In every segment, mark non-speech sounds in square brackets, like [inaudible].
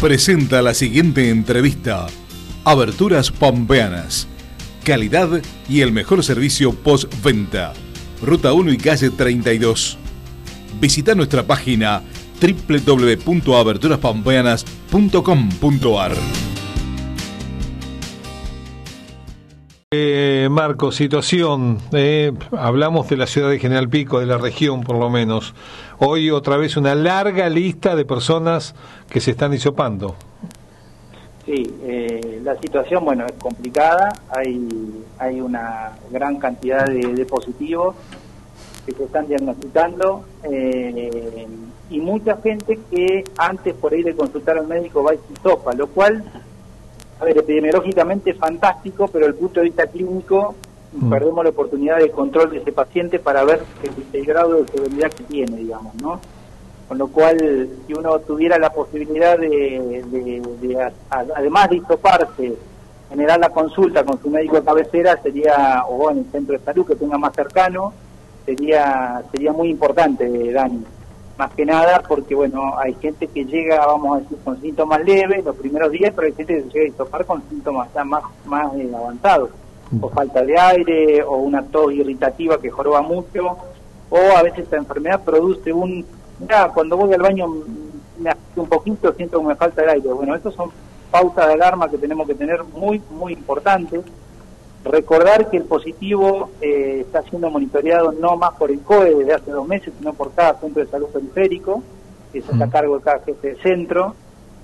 presenta la siguiente entrevista. Aberturas Pampeanas. Calidad y el mejor servicio postventa. Ruta 1 y calle 32. Visita nuestra página www.aberturaspampeanas.com.ar. Eh, Marco, situación. eh, hablamos de la ciudad de General Pico, de la región por lo menos. Hoy otra vez una larga lista de personas que se están hisopando. Sí, eh, la situación, bueno, es complicada. Hay, hay una gran cantidad de, de positivos que se están diagnosticando eh, y mucha gente que antes por ir a consultar al médico va y se hisopa, lo cual, a ver, epidemiológicamente es fantástico, pero el punto de vista clínico Mm. perdemos la oportunidad de control de ese paciente para ver el, grado de severidad que tiene, digamos, ¿no? Con lo cual, si uno tuviera la posibilidad de, de- de, a- además de hisoparse, generar la consulta con su médico de cabecera, sería, o en el centro de salud que tenga más cercano, sería sería muy importante, Dani. Más que nada porque, bueno, hay gente que llega, vamos a decir, con síntomas leves los primeros días, pero hay gente que llega a hisopar con síntomas ya más, más eh, avanzados, o falta de aire, o una tos irritativa que joroba mucho, o a veces esta enfermedad produce un, mira, cuando voy al baño me un poquito, siento que me falta el aire. Bueno, estos son pautas de alarma que tenemos que tener muy, muy importantes. Recordar que el positivo eh, está siendo monitoreado no más por el COE desde hace dos meses, sino por cada centro de salud periférico, que se está a Mm. cargo de cada jefe de centro.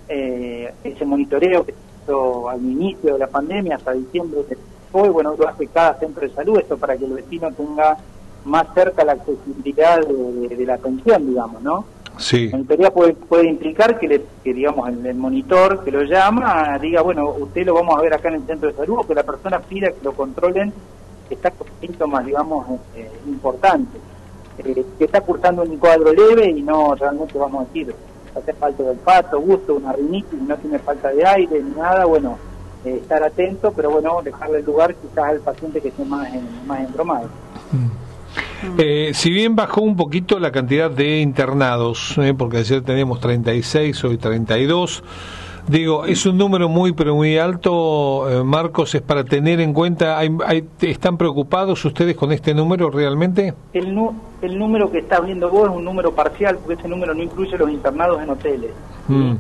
Eh, ese monitoreo que se hizo al inicio de la pandemia hasta diciembre del COE, bueno, lo hace cada centro de salud, esto para que el vecino tenga más cerca la accesibilidad de, de- de la atención, digamos, ¿no? Sí. La monitoría puede, puede implicar que, le, que digamos, el, el monitor que lo llama diga, bueno, usted lo vamos a ver acá en el centro de salud, o que la persona pida que lo controlen, que está con síntomas, digamos, eh, importantes, eh, que está cursando un cuadro leve y no realmente, vamos a decir, hace falta de olfato, gusto, una rinitis, no tiene falta de aire ni nada, bueno, eh, estar atento, pero bueno, dejarle el lugar quizás al paciente que esté más, en, más embromado. Eh, si bien bajó un poquito la cantidad de internados, eh, porque ayer teníamos 36, hoy 32, digo, es un número muy, pero muy alto, eh, Marcos, es para tener en cuenta, hay, hay- ¿están preocupados ustedes con este número realmente? El, nu- el número que estás viendo vos es un número parcial, porque ese número no incluye los internados en hoteles. Mm,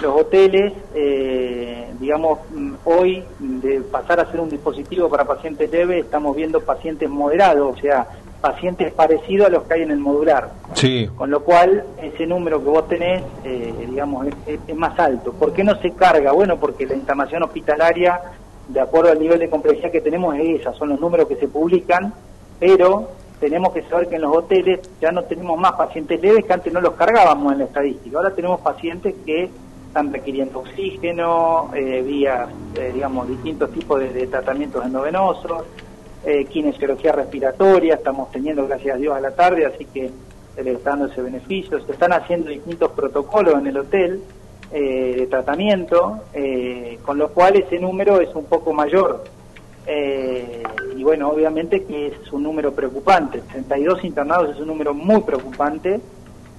Los hoteles, eh, digamos, mm, hoy de pasar a ser un dispositivo para pacientes leves, estamos viendo pacientes moderados, o sea, pacientes parecidos a los que hay en el modular. sí, Con lo cual, ese número que vos tenés, eh, digamos, es, es- es más alto. ¿Por qué no se carga? Bueno, porque la internación hospitalaria, de acuerdo al nivel de complejidad que tenemos, es esa, son los números que se publican, pero tenemos que saber que en los hoteles ya no tenemos más pacientes leves que antes no los cargábamos en la estadística. Ahora tenemos pacientes que están requiriendo oxígeno, eh, vías, eh, digamos, distintos tipos de, tratamientos endovenosos, eh, kinesiología respiratoria, estamos teniendo, gracias a Dios, a la tarde, así que se le está dando ese beneficio. Se están haciendo distintos protocolos en el hotel eh, de tratamiento, con lo cual ese número es un poco mayor. Y bueno, obviamente que es un número preocupante. 32 internados es un número muy preocupante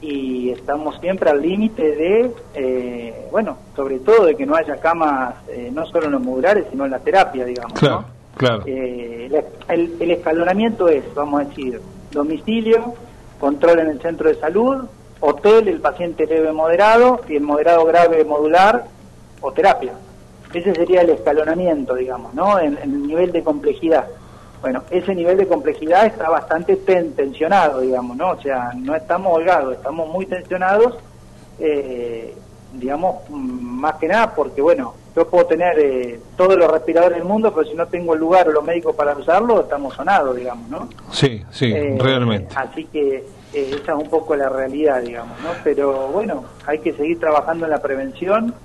y estamos siempre al límite de, eh, bueno, sobre todo de que no haya camas, eh, no solo en los modulares, sino en la terapia, digamos. claro, ¿no? claro. Eh, el, el escalonamiento es, vamos a decir, domicilio, control en el centro de salud, hotel, el paciente leve moderado, y el moderado grave modular o terapia. Ese sería el escalonamiento, digamos, ¿no? En, en el nivel de complejidad. Bueno, ese nivel de complejidad está bastante ten- tensionado, digamos, ¿no? O sea, no estamos holgados, estamos muy tensionados, eh, digamos, mm, más que nada porque, bueno, yo puedo tener eh, todos los respiradores del mundo, pero si no tengo el lugar o los médicos para usarlo, estamos sonados, digamos, ¿no? Sí, sí, Eh, realmente. Así que eh, esa es un poco la realidad, digamos, ¿no? Pero bueno, hay que seguir trabajando en la prevención,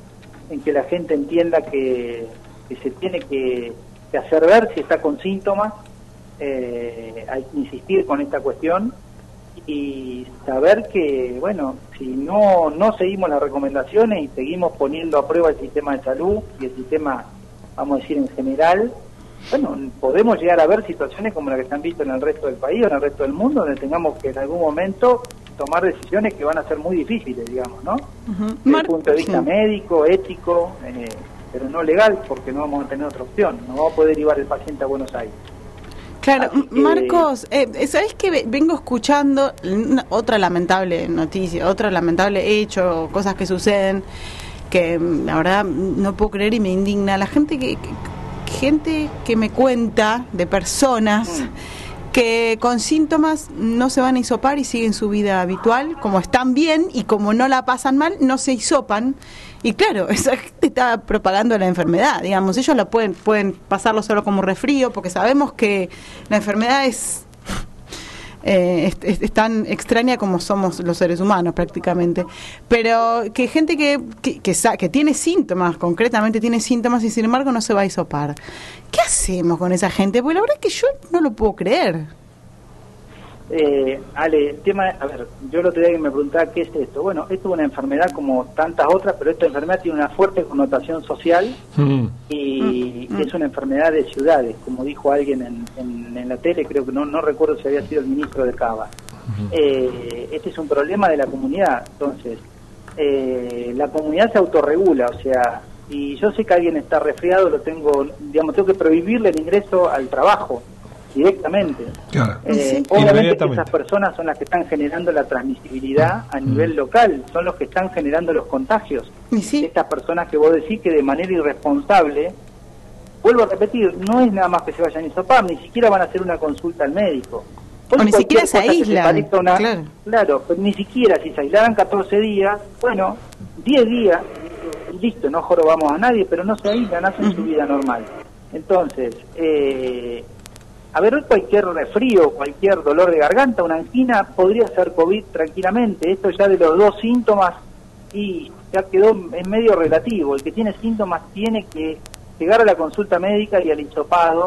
en que la gente entienda que, que se tiene que, que hacer ver si está con síntomas, eh, hay que insistir con esta cuestión y saber que, bueno, si no, no seguimos las recomendaciones y seguimos poniendo a prueba el sistema de salud y el sistema, vamos a decir, en general, bueno, podemos llegar a ver situaciones como la que se han visto en el resto del país o en el resto del mundo, donde tengamos que en algún momento tomar decisiones que van a ser muy difíciles, digamos, ¿no? Desde el punto de vista médico, ético, eh, pero no legal, porque no vamos a tener otra opción, no vamos a poder llevar el paciente a Buenos Aires. Claro, Marcos, eh, ¿sabes que vengo escuchando otra lamentable noticia, otro lamentable hecho, cosas que suceden que mm, la verdad no puedo creer y me indigna? La gente que, gente que me cuenta de personas mm. que con síntomas no se van a hisopar y siguen su vida habitual, como están bien y como no la pasan mal, no se hisopan. Y claro, [laughs] esa gente está propagando la enfermedad, digamos, ellos la pueden, pueden pasarlo solo como resfrío, porque sabemos que la enfermedad es eh, tan extraña como somos los seres humanos prácticamente. Pero que gente que, que, que, tiene síntomas, concretamente tiene síntomas y sin embargo no se va a hisopar. ¿Qué hacemos con esa gente? Porque la verdad es que yo no lo puedo creer. Eh, Ale, el tema, a ver, yo lo otro día que me preguntaba qué es esto. Bueno, esto es una enfermedad como tantas otras, pero esta enfermedad tiene una fuerte connotación social mm. y mm. es una enfermedad de ciudades, como dijo alguien en, en, la tele, creo que no, no recuerdo si había sido el ministro de Cava. Eh, este es un problema de la comunidad, entonces, eh, la comunidad se autorregula, o sea, y yo sé que alguien está resfriado, lo tengo, digamos, tengo que prohibirle el ingreso al trabajo directamente. Eh, obviamente esas personas son las que están generando la transmisibilidad a mm. nivel local, son los que están generando los contagios. Estas personas que vos decís que de manera irresponsable, vuelvo a repetir, no es nada más que se vayan a hisopar, ni siquiera van a hacer una consulta al médico. o ni siquiera se aíslan. claro, claro pues ni siquiera si se aislaran 14 días, bueno, 10 días, listo, no jorobamos a nadie, pero no se aíslan, hacen su vida normal. Entonces, eh, a ver, cualquier resfrío, cualquier dolor de garganta, una angina, podría ser COVID tranquilamente. Esto ya de los dos síntomas y ya quedó en medio relativo. El que tiene síntomas tiene que llegar a la consulta médica y al hisopado,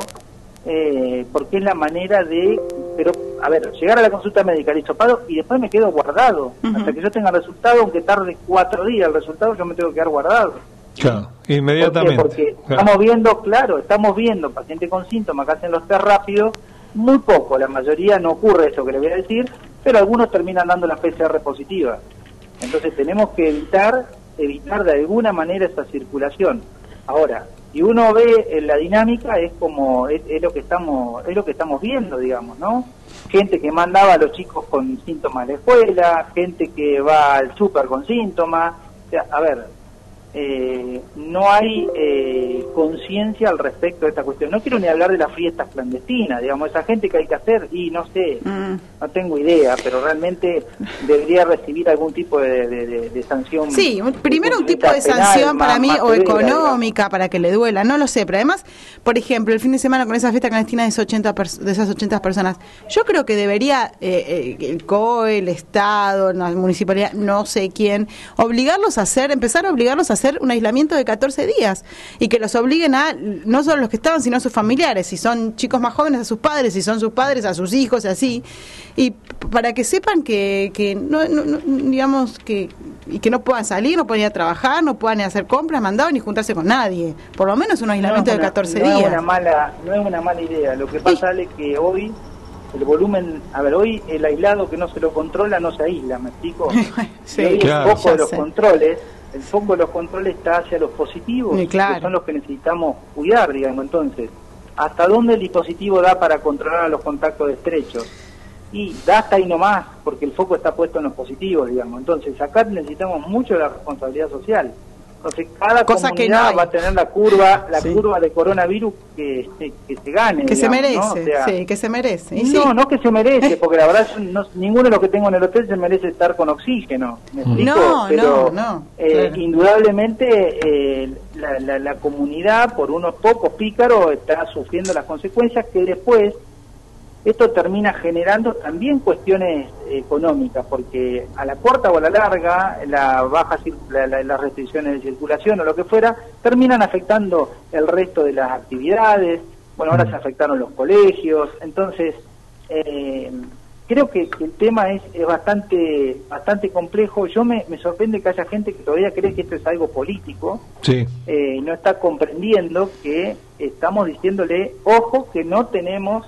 eh, porque es la manera de, pero a ver, llegar a la consulta médica, al hisopado y después me quedo guardado. Hasta que yo tenga resultado, aunque tarde cuatro días el resultado, yo me tengo que quedar guardado. Claro, inmediatamente. Porque estamos viendo, claro, estamos viendo pacientes con síntomas que hacen los test rápidos, muy poco, la mayoría no ocurre eso que le voy a decir, pero algunos terminan dando la PCR positiva. Entonces tenemos que evitar evitar de alguna manera esa circulación. Ahora, si uno ve en la dinámica es como es, lo que estamos es lo que estamos viendo, digamos, ¿no? Gente que mandaba a los chicos con síntomas a la escuela, gente que va al súper con síntomas, o sea, a ver, eh, no hay eh, conciencia al respecto de esta cuestión. No quiero ni hablar de las fiestas clandestinas, digamos, esa gente que hay que hacer, y no sé, mm. no tengo idea, pero realmente debería recibir algún tipo de, sanción. Sí, primero un tipo de sanción para mí, o económica, para que le duela, no lo sé, pero además, por ejemplo, el fin de semana con esa fiesta clandestina de, esas 80 de esas 80 personas, yo creo que debería eh, el COE, el Estado, la municipalidad, no sé quién, obligarlos a hacer, empezar a obligarlos a hacer un aislamiento de 14 días y que los obliguen a, no solo los que estaban, sino a sus familiares, si son chicos más jóvenes a sus padres, si son sus padres a sus hijos, y así, y para que sepan que, que no, digamos, que, y que no puedan salir, no puedan ir a trabajar, no puedan ir a hacer compras, mandados, ni juntarse con nadie, por lo menos un aislamiento de 14 días. Es una mala, no es una mala idea, lo que pasa es que hoy el volumen, a ver, hoy el aislado que no se lo controla no se aísla, ¿me explico? [laughs] sí, hoy poco de los controles el foco de los controles está hacia los positivos, que son los que necesitamos cuidar, digamos. Entonces, ¿hasta dónde el dispositivo da para controlar a los contactos estrechos? Y da hasta ahí nomás, porque el foco está puesto en los positivos, digamos. Entonces, acá necesitamos mucho la responsabilidad social. Entonces, cada Cosa comunidad que va a tener la curva, la curva de coronavirus que, que, se gane. Que se merece, sí, que se merece. no, no que se merece, [laughs] porque la verdad no, ninguno de los que tengo en el hotel se merece estar con oxígeno. no, no, no. Eh, indudablemente eh, la, la, la comunidad, por unos pocos pícaros, está sufriendo las consecuencias que después esto termina generando también cuestiones económicas, porque a la corta o a la larga, la baja, las restricciones de circulación o lo que fuera, terminan afectando el resto de las actividades. Bueno, ahora se afectaron los colegios, entonces eh, creo que, el tema es, es, bastante bastante complejo. Yo me, me, sorprende que haya gente que todavía cree que esto es algo político sí. eh, y no está comprendiendo que estamos diciéndole, ojo, que no tenemos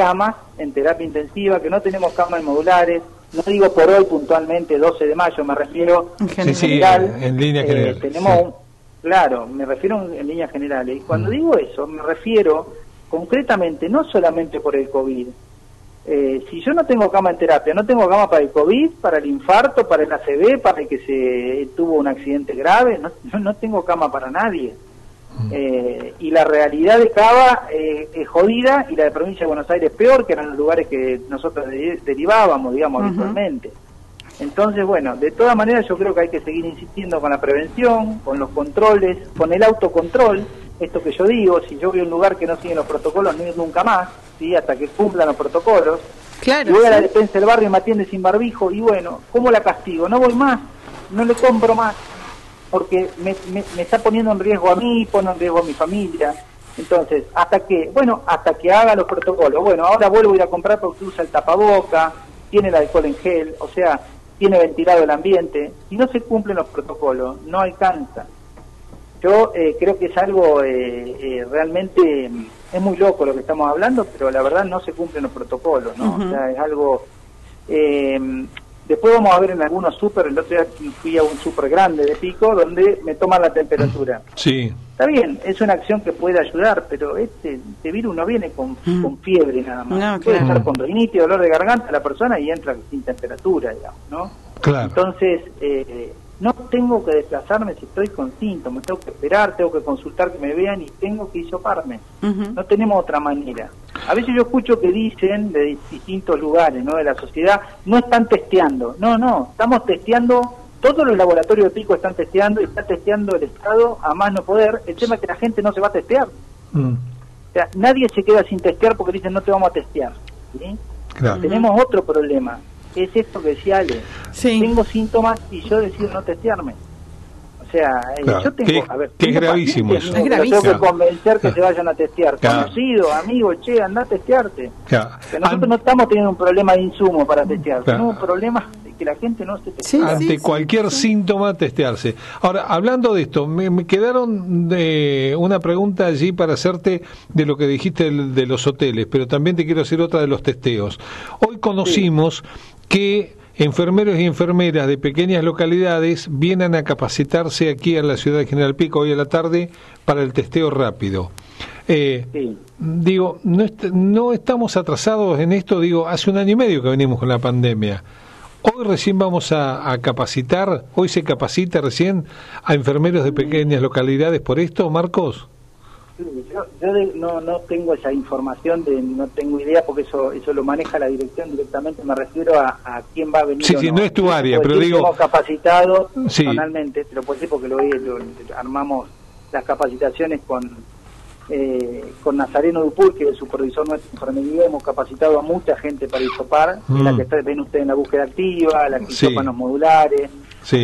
camas en terapia intensiva, que no tenemos camas modulares, no digo por hoy puntualmente 12 de mayo, me refiero en general. en línea general. tenemos claro, me refiero en, líneas generales. Y cuando mm. digo eso, me refiero concretamente no solamente por el COVID. Eh, si yo no tengo cama en terapia, no tengo cama para el COVID, para el infarto, para el ACV, para el que se tuvo un accidente grave, no, no tengo cama para nadie. Mm. Eh, y la realidad de Cava eh, es jodida y la de provincia de Buenos Aires peor, que eran los lugares que nosotros derivábamos, digamos, habitualmente. Entonces, bueno, de todas maneras yo creo que hay que seguir insistiendo con la prevención, con los controles, con el autocontrol. Esto que yo digo, si yo voy a un lugar que no sigue los protocolos, no ir nunca más, ¿sí? hasta que cumplan los protocolos. Claro, y voy a la defensa del barrio y me atiende sin barbijo, y bueno, ¿cómo la castigo? No voy más, no le compro más, porque me, me, está poniendo en riesgo a mí, pone en riesgo a mi familia. Entonces, hasta que, bueno, hasta que haga los protocolos. Bueno, ahora vuelvo a ir a comprar porque usa el tapaboca, tiene el alcohol en gel, o sea, tiene ventilado el ambiente. Si no se cumplen los protocolos, no alcanza. Yo eh, creo que es algo eh, eh, realmente, es muy loco lo que estamos hablando, pero la verdad no se cumplen los protocolos, ¿no? O sea, es algo... Después vamos a ver en algunos super, el otro día fui a un super grande de pico donde me toman la temperatura. Sí. Está bien, es una acción que puede ayudar, pero este, este virus no viene con, mm. fiebre nada más. puede estar con rinitis, dolor de garganta la persona y entra sin temperatura, digamos, ¿no? Claro. Entonces, eh, no tengo que desplazarme si estoy con síntomas, tengo que esperar, tengo que consultar que me vean y tengo que hisoparme. No tenemos otra manera. A veces yo escucho que dicen de distintos lugares ¿no? de la sociedad, no están testeando. No, no, estamos testeando, todos los laboratorios de pico están testeando y está testeando el Estado a más no poder. El tema es que la gente no se va a testear. Mm. O sea, nadie se queda sin testear porque dicen no te vamos a testear. Tenemos otro problema es esto que decía Ale. Tengo síntomas y yo decido no testearme. O sea, eh, yo tengo, a ver, es gravísimo eso. Es gravísimo. Tengo que convencer que se vayan a testear. Conocido, amigo, che, anda a testearte. nosotros no estamos teniendo un problema de insumo para testear, tenemos un problema de que la gente no se testea. Ante cualquier síntoma, testearse. Ahora, hablando de esto, me, quedaron de una pregunta allí para hacerte de lo que dijiste de, los hoteles, pero también te quiero hacer otra de los testeos. Hoy conocimos que enfermeros y enfermeras de pequeñas localidades vienen a capacitarse aquí a la ciudad de General Pico hoy a la tarde para el testeo rápido. Eh, digo, no, no estamos atrasados en esto, digo, hace un año y medio que venimos con la pandemia. Hoy recién vamos a, capacitar, hoy se capacita recién a enfermeros de pequeñas localidades por esto, Marcos yo, no, no tengo esa información, de no tengo idea porque eso eso lo maneja la dirección directamente, me refiero a, quién va a venir. Sí, sí, no, es tu área, pero digo... Hemos capacitado personalmente, te lo puedo decir porque lo, armamos las capacitaciones con eh, con Nazareno Dupul, que es el supervisor nuestro de enfermería, hemos capacitado a mucha gente para isopar, la mm. que está, ven ustedes en la búsqueda activa, la que sí. modulares,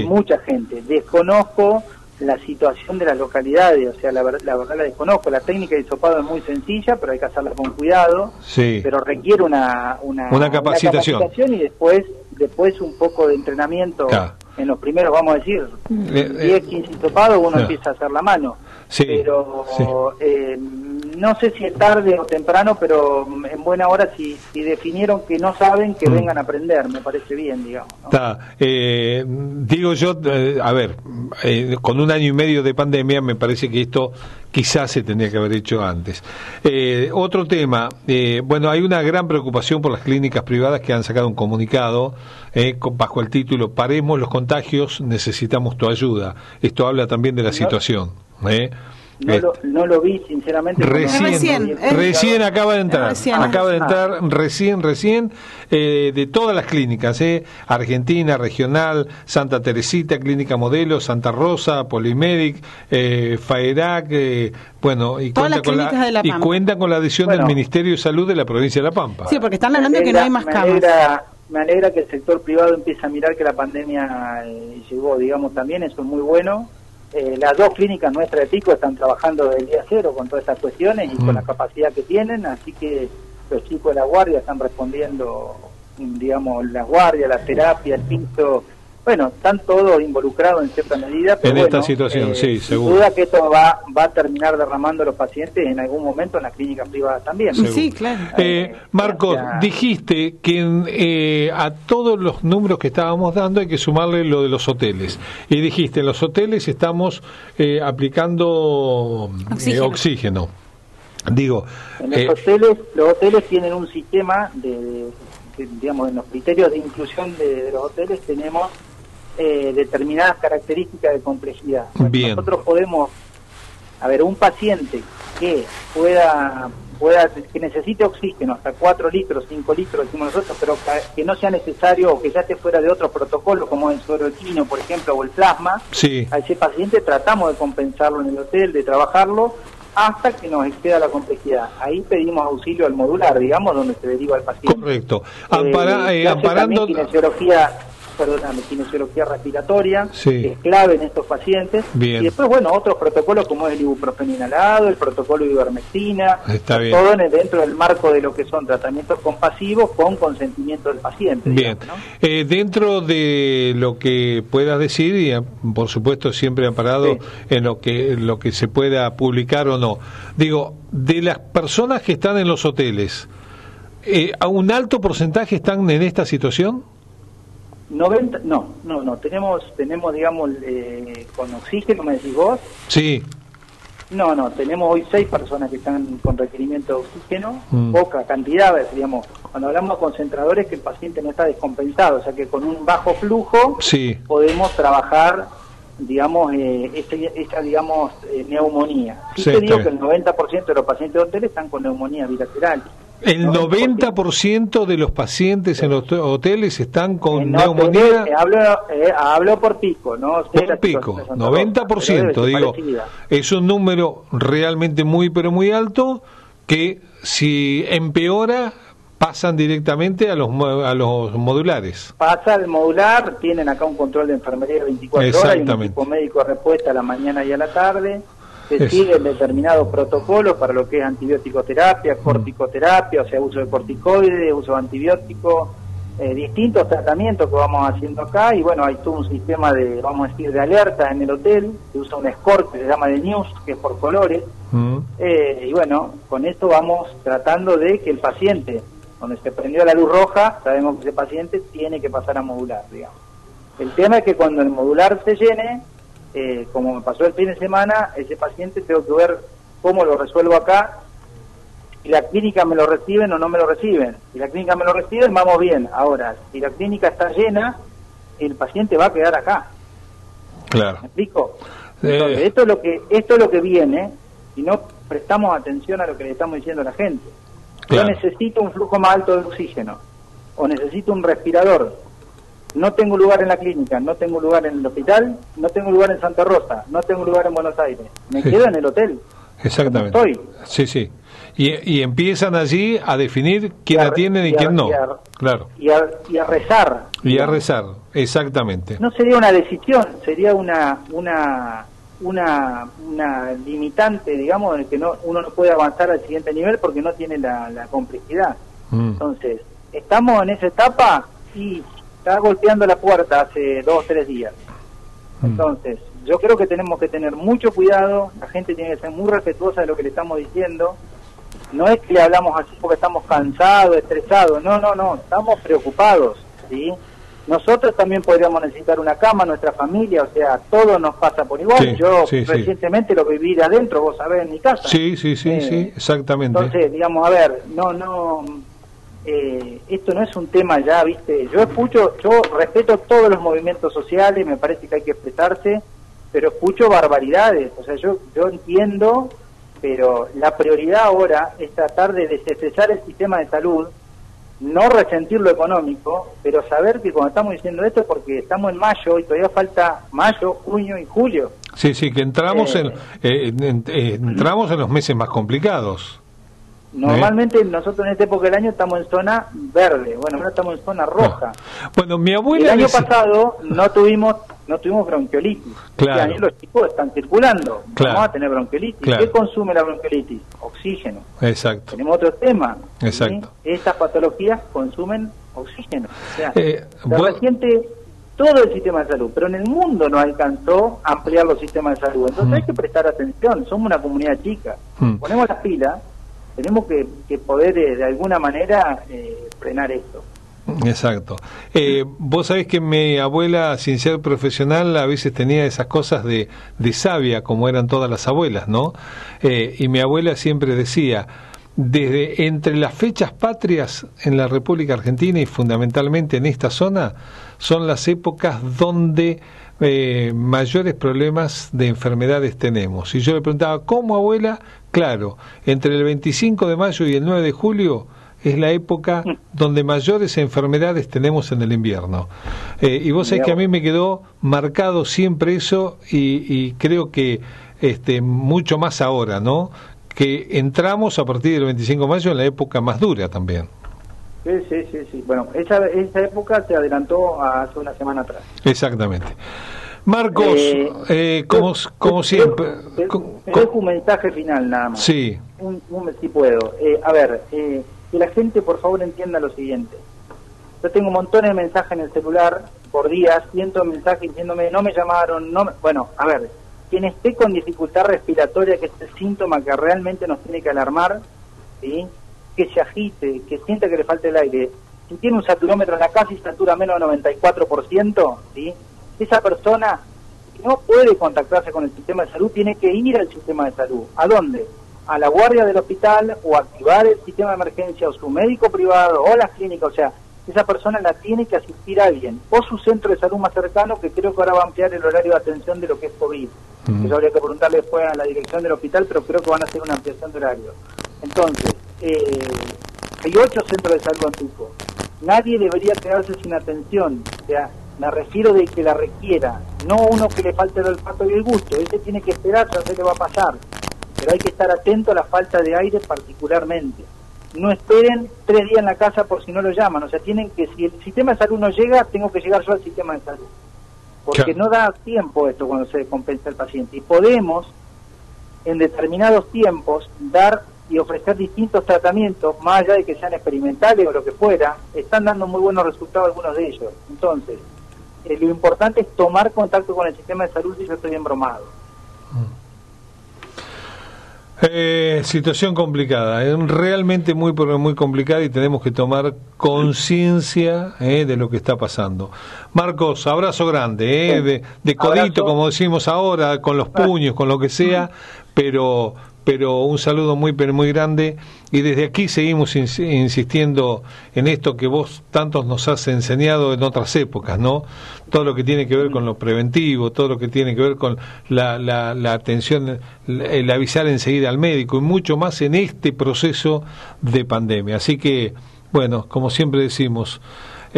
mucha gente. Desconozco la situación de las localidades, o sea, la, la verdad la desconozco, la técnica de hisopado es muy sencilla, pero hay que hacerla con cuidado, sí. pero requiere una, una, una, capacitación. y después después un poco de entrenamiento en los primeros, vamos a decir, 10, 15 hisopados uno empieza a hacer la mano, pero eh, no sé si es tarde o temprano, pero en buena hora si, si definieron que no saben, que mm. vengan a aprender, me parece bien, digamos. Eh, digo yo, eh, a ver, eh, con un año y medio de pandemia me parece que esto quizás se tendría que haber hecho antes. otro tema, bueno, hay una gran preocupación por las clínicas privadas que han sacado un comunicado bajo el título Paremos los contagios, necesitamos tu ayuda. Esto habla también de la situación. ¿Eh? No, lo, no lo vi, sinceramente. Recién, recién, acaba de entrar. acaba de entrar recién, recién, eh, de todas las clínicas, eh, Argentina, Regional, Santa Teresita, Clínica Modelo, Santa Rosa, Polimedic, eh, FAERAC, eh, bueno, y cuenta, con la, y cuenta con la adhesión del Ministerio de Salud de la provincia de La Pampa. Sí, porque están hablando que no hay más camas. me alegra que el sector privado empiece a mirar que la pandemia llegó, digamos, también, eso es muy bueno eh, las dos clínicas nuestras de Pico están trabajando desde el día cero con todas estas cuestiones y con la mm. capacidad que tienen, así que los chicos de la guardia están respondiendo, digamos, la guardia, la terapia, el pinto, bueno, están todos involucrados en cierta medida. en esta situación, eh, sí, seguro. Sin duda que esto va, va a terminar derramando a los pacientes en algún momento en las clínicas privadas también. Sí, claro. Eh, Marcos, dijiste que eh, a todos los números que estábamos dando hay que sumarle lo de los hoteles. Y dijiste, en los hoteles estamos eh, aplicando oxígeno. Digo, en los hoteles, los hoteles tienen un sistema de, digamos, en los criterios de inclusión de los hoteles tenemos eh, determinadas características de complejidad. Nosotros podemos, a ver, un paciente que pueda pueda que necesite oxígeno hasta 4 litros, 5 litros, decimos nosotros, pero que no sea necesario o que ya esté fuera de otro protocolo, como el suero equino, por ejemplo, o el plasma, sí. a ese paciente tratamos de compensarlo en el hotel, de trabajarlo, hasta que nos exceda la complejidad. Ahí pedimos auxilio al modular, digamos, donde se deriva el paciente. Correcto. Ampara, eh, amparando perdóname, kinesiología respiratoria, que es clave en estos pacientes. Y después, bueno, otros protocolos como es el ibuprofeno inhalado, el protocolo de ivermectina, todo dentro del marco de lo que son tratamientos compasivos con consentimiento del paciente. Bien, eh, dentro de lo que puedas decir, y eh, por supuesto siempre amparado en lo que, lo que se pueda publicar o no, digo, de las personas que están en los hoteles, eh, ¿a un alto porcentaje están en esta situación? 90, no, no, no, tenemos, tenemos digamos, eh, con oxígeno, me decís vos. Sí. No, no, tenemos hoy seis personas que están con requerimiento de oxígeno, mm. poca cantidad, digamos, cuando hablamos de concentradores que el paciente no está descompensado, o sea que con un bajo flujo sí. podemos trabajar, digamos, eh, esta, digamos, eh, neumonía. Sí, te digo que el 90% de los pacientes de hoteles están con neumonía bilateral. El 90% de los pacientes en los hoteles están con neumonía. Eh, hablo, eh, hablo por pico, ¿no? Por pico, 90%, digo. Es un número realmente muy, pero muy alto que si empeora pasan directamente a los a los modulares. Pasa al modular, tienen acá un control de enfermería 24 horas y un equipo médico de respuesta a la mañana y a la tarde se siguen determinados protocolos para lo que es antibiótico-terapia, mm. corticoterapia, o sea, uso de corticoides, uso de antibióticos, eh, distintos tratamientos que vamos haciendo acá y bueno, hay todo un sistema de, vamos a decir, de alerta en el hotel, se usa un score que se llama de news, que es por colores, mm. eh, y bueno, con esto vamos tratando de que el paciente, donde se prendió la luz roja, sabemos que ese paciente tiene que pasar a modular, digamos. El tema es que cuando el modular se llene, eh, como me pasó el fin de semana, ese paciente tengo que ver cómo lo resuelvo acá. Si la clínica me lo reciben o no me lo reciben. Si la clínica me lo reciben, vamos bien. Ahora, si la clínica está llena, el paciente va a quedar acá. Claro. ¿Me explico? Entonces, esto es lo que esto es lo que viene y no prestamos atención a lo que le estamos diciendo a la gente. Yo necesito un flujo más alto de oxígeno o necesito un respirador no tengo lugar en la clínica, no tengo lugar en el hospital, no tengo lugar en Santa Rosa, no tengo lugar en Buenos Aires, me quedo en el hotel. Exactamente. Estoy. Sí, sí. Y, empiezan allí a definir quién atiende y, quién no. claro. Y a, y a rezar. Y a rezar, exactamente. No sería una decisión, sería una una una, una limitante, digamos, en que no, uno no puede avanzar al siguiente nivel porque no tiene la, complejidad. Mm. Entonces, estamos en esa etapa y está golpeando la puerta hace dos o tres días. Mm. Entonces, yo creo que tenemos que tener mucho cuidado, la gente tiene que ser muy respetuosa de lo que le estamos diciendo. No es que le hablamos así porque estamos cansados, estresados, no, no, no, estamos preocupados, ¿sí? Nosotros también podríamos necesitar una cama, nuestra familia, o sea, todo nos pasa por igual. Yo recientemente lo viví de adentro, vos sabés, en mi casa. Sí, sí, sí, sí, eh, exactamente. Entonces, digamos, a ver, no, no, eh, esto no es un tema ya, viste, yo escucho, yo respeto todos los movimientos sociales, me parece que hay que expresarse, pero escucho barbaridades, o sea, yo, yo entiendo, pero la prioridad ahora es tratar de desestresar el sistema de salud, no resentir lo económico, pero saber que cuando estamos diciendo esto es porque estamos en mayo y todavía falta mayo, junio y julio. Sí, sí, que entramos, en, eh, entramos en los meses más complicados. Normalmente nosotros en esta época del año estamos en zona verde, bueno, ahora estamos en zona roja. Bueno, mi abuela... El año pasado no tuvimos no tuvimos bronquiolitis. Este claro. Este los chicos están circulando, vamos a tener bronquiolitis. ¿Qué consume la bronquiolitis? Oxígeno. Exacto. Tenemos otro tema. Exacto. Estas patologías consumen oxígeno. O sea, eh, reciente todo el sistema de salud, pero en el mundo no alcanzó a ampliar los sistemas de salud. Entonces hay que prestar atención, somos una comunidad chica. Ponemos las pilas, tenemos que, poder de alguna manera frenar esto. Exacto. Eh, vos sabés que mi abuela, sin ser profesional, a veces tenía esas cosas de, de sabia, como eran todas las abuelas, ¿no? Eh, y mi abuela siempre decía, desde entre las fechas patrias en la República Argentina y fundamentalmente en esta zona, son las épocas donde eh, mayores problemas de enfermedades tenemos. Y yo le preguntaba, ¿cómo abuela? Claro, entre el 25 de mayo y el 9 de julio es la época donde mayores enfermedades tenemos en el invierno. Eh, y vos sabés que a mí me quedó marcado siempre eso y, creo que este, mucho más ahora, ¿no? Que entramos a partir del 25 de mayo en la época más dura también. Sí, sí, sí, sí. Bueno, esa, esa época se adelantó hace una semana atrás. Exactamente. Marcos, eh, eh, como, como siempre... Te, dejo un mensaje final nada más. Sí. Un, un si puedo. a ver, eh, que la gente por favor entienda lo siguiente. Yo tengo montones de mensajes en el celular por días, cientos de mensajes diciéndome no me llamaron, no bueno, a ver, quien esté con dificultad respiratoria, que es el síntoma que realmente nos tiene que alarmar, ¿sí? Que se agite, que sienta que le falta el aire, si tiene un saturómetro en la casa y satura menos de 94%, ¿sí? esa persona no puede contactarse con el sistema de salud, tiene que ir al sistema de salud. ¿A dónde? a la guardia del hospital o activar el sistema de emergencia o su médico privado o las clínicas, o sea, esa persona la tiene que asistir a alguien o su centro de salud más cercano que creo que ahora va a ampliar el horario de atención de lo que es COVID. Eso habría que preguntarle después a la dirección del hospital, pero creo que van a hacer una ampliación de horario. Entonces, eh, hay ocho centros de salud en Tuco. Nadie debería quedarse sin atención. O sea, me refiero de que la requiera, no uno que le falte el olfato y el gusto. Ese tiene que esperar, ya sé qué va a pasar pero hay que estar atento a la falta de aire particularmente. No esperen tres días en la casa por si no lo llaman, o sea, tienen que, si el sistema de salud no llega, tengo que llegar yo al sistema de salud. Porque no da tiempo esto cuando se descompensa el paciente. Y podemos, en determinados tiempos, dar y ofrecer distintos tratamientos, más allá de que sean experimentales o lo que fuera, están dando muy buenos resultados algunos de ellos. Entonces, eh, lo importante es tomar contacto con el sistema de salud si yo estoy embromado. Mm. Eh, situación complicada, es realmente muy muy complicada y tenemos que tomar conciencia eh, de lo que está pasando. Marcos, abrazo grande, eh, de, codito, como decimos ahora, con los puños, con lo que sea, pero pero un saludo muy pero muy grande y desde aquí seguimos insistiendo en esto que vos tantos nos has enseñado en otras épocas, ¿no? Todo lo que tiene que ver con lo preventivo, todo lo que tiene que ver con la, la, la atención, el avisar enseguida al médico y mucho más en este proceso de pandemia. Así que, bueno, como siempre decimos,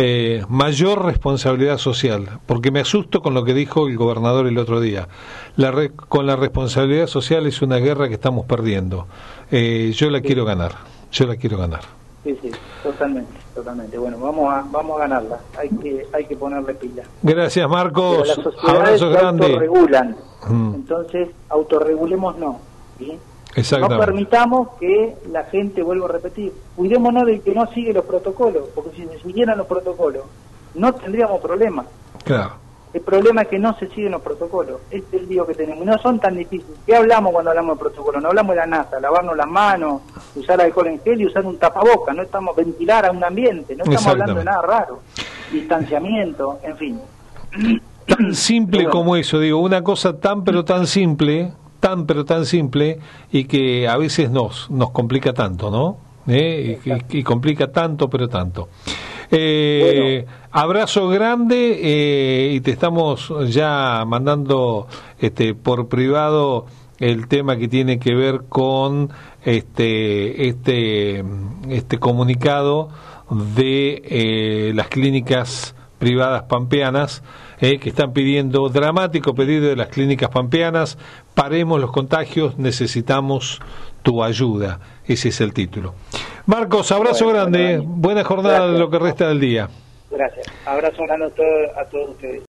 eh, mayor responsabilidad social, porque me asusto con lo que dijo el gobernador el otro día. La con la responsabilidad social es una guerra que estamos perdiendo. Eh, yo la quiero ganar, yo la quiero ganar. Sí, sí, totalmente, totalmente. Bueno, vamos a, vamos a ganarla. Hay que, hay que ponerle pila. Gracias, Marcos. Las Abrazo grande. autorregulan. Mm. Entonces, autorregulemos no. ¿sí? No permitamos que la gente, vuelva a repetir, cuidémonos del que no sigue los protocolos, porque si se siguieran los protocolos, no tendríamos problemas. Claro. El problema es que no se siguen los protocolos. Este es el lío que tenemos. No son tan difíciles. ¿Qué hablamos cuando hablamos de protocolo? No hablamos de la NASA, lavarnos las manos, usar alcohol en gel y usar un tapaboca. No estamos ventilar a un ambiente. No estamos hablando de nada raro. Distanciamiento, en fin. Tan simple como eso, digo, una cosa tan pero tan simple tan pero tan simple y que a veces nos, nos complica tanto, ¿no? ¿Eh? Y, complica tanto pero tanto. Eh, abrazo grande eh, y te estamos ya mandando este, por privado el tema que tiene que ver con este este este comunicado de las clínicas privadas pampeanas eh, que están pidiendo, dramático pedido de las clínicas pampeanas, paremos los contagios, necesitamos tu ayuda. Ese es el título. Marcos, abrazo grande, buena jornada gracias. lo que resta del día. Gracias, abrazo grande a, todos ustedes.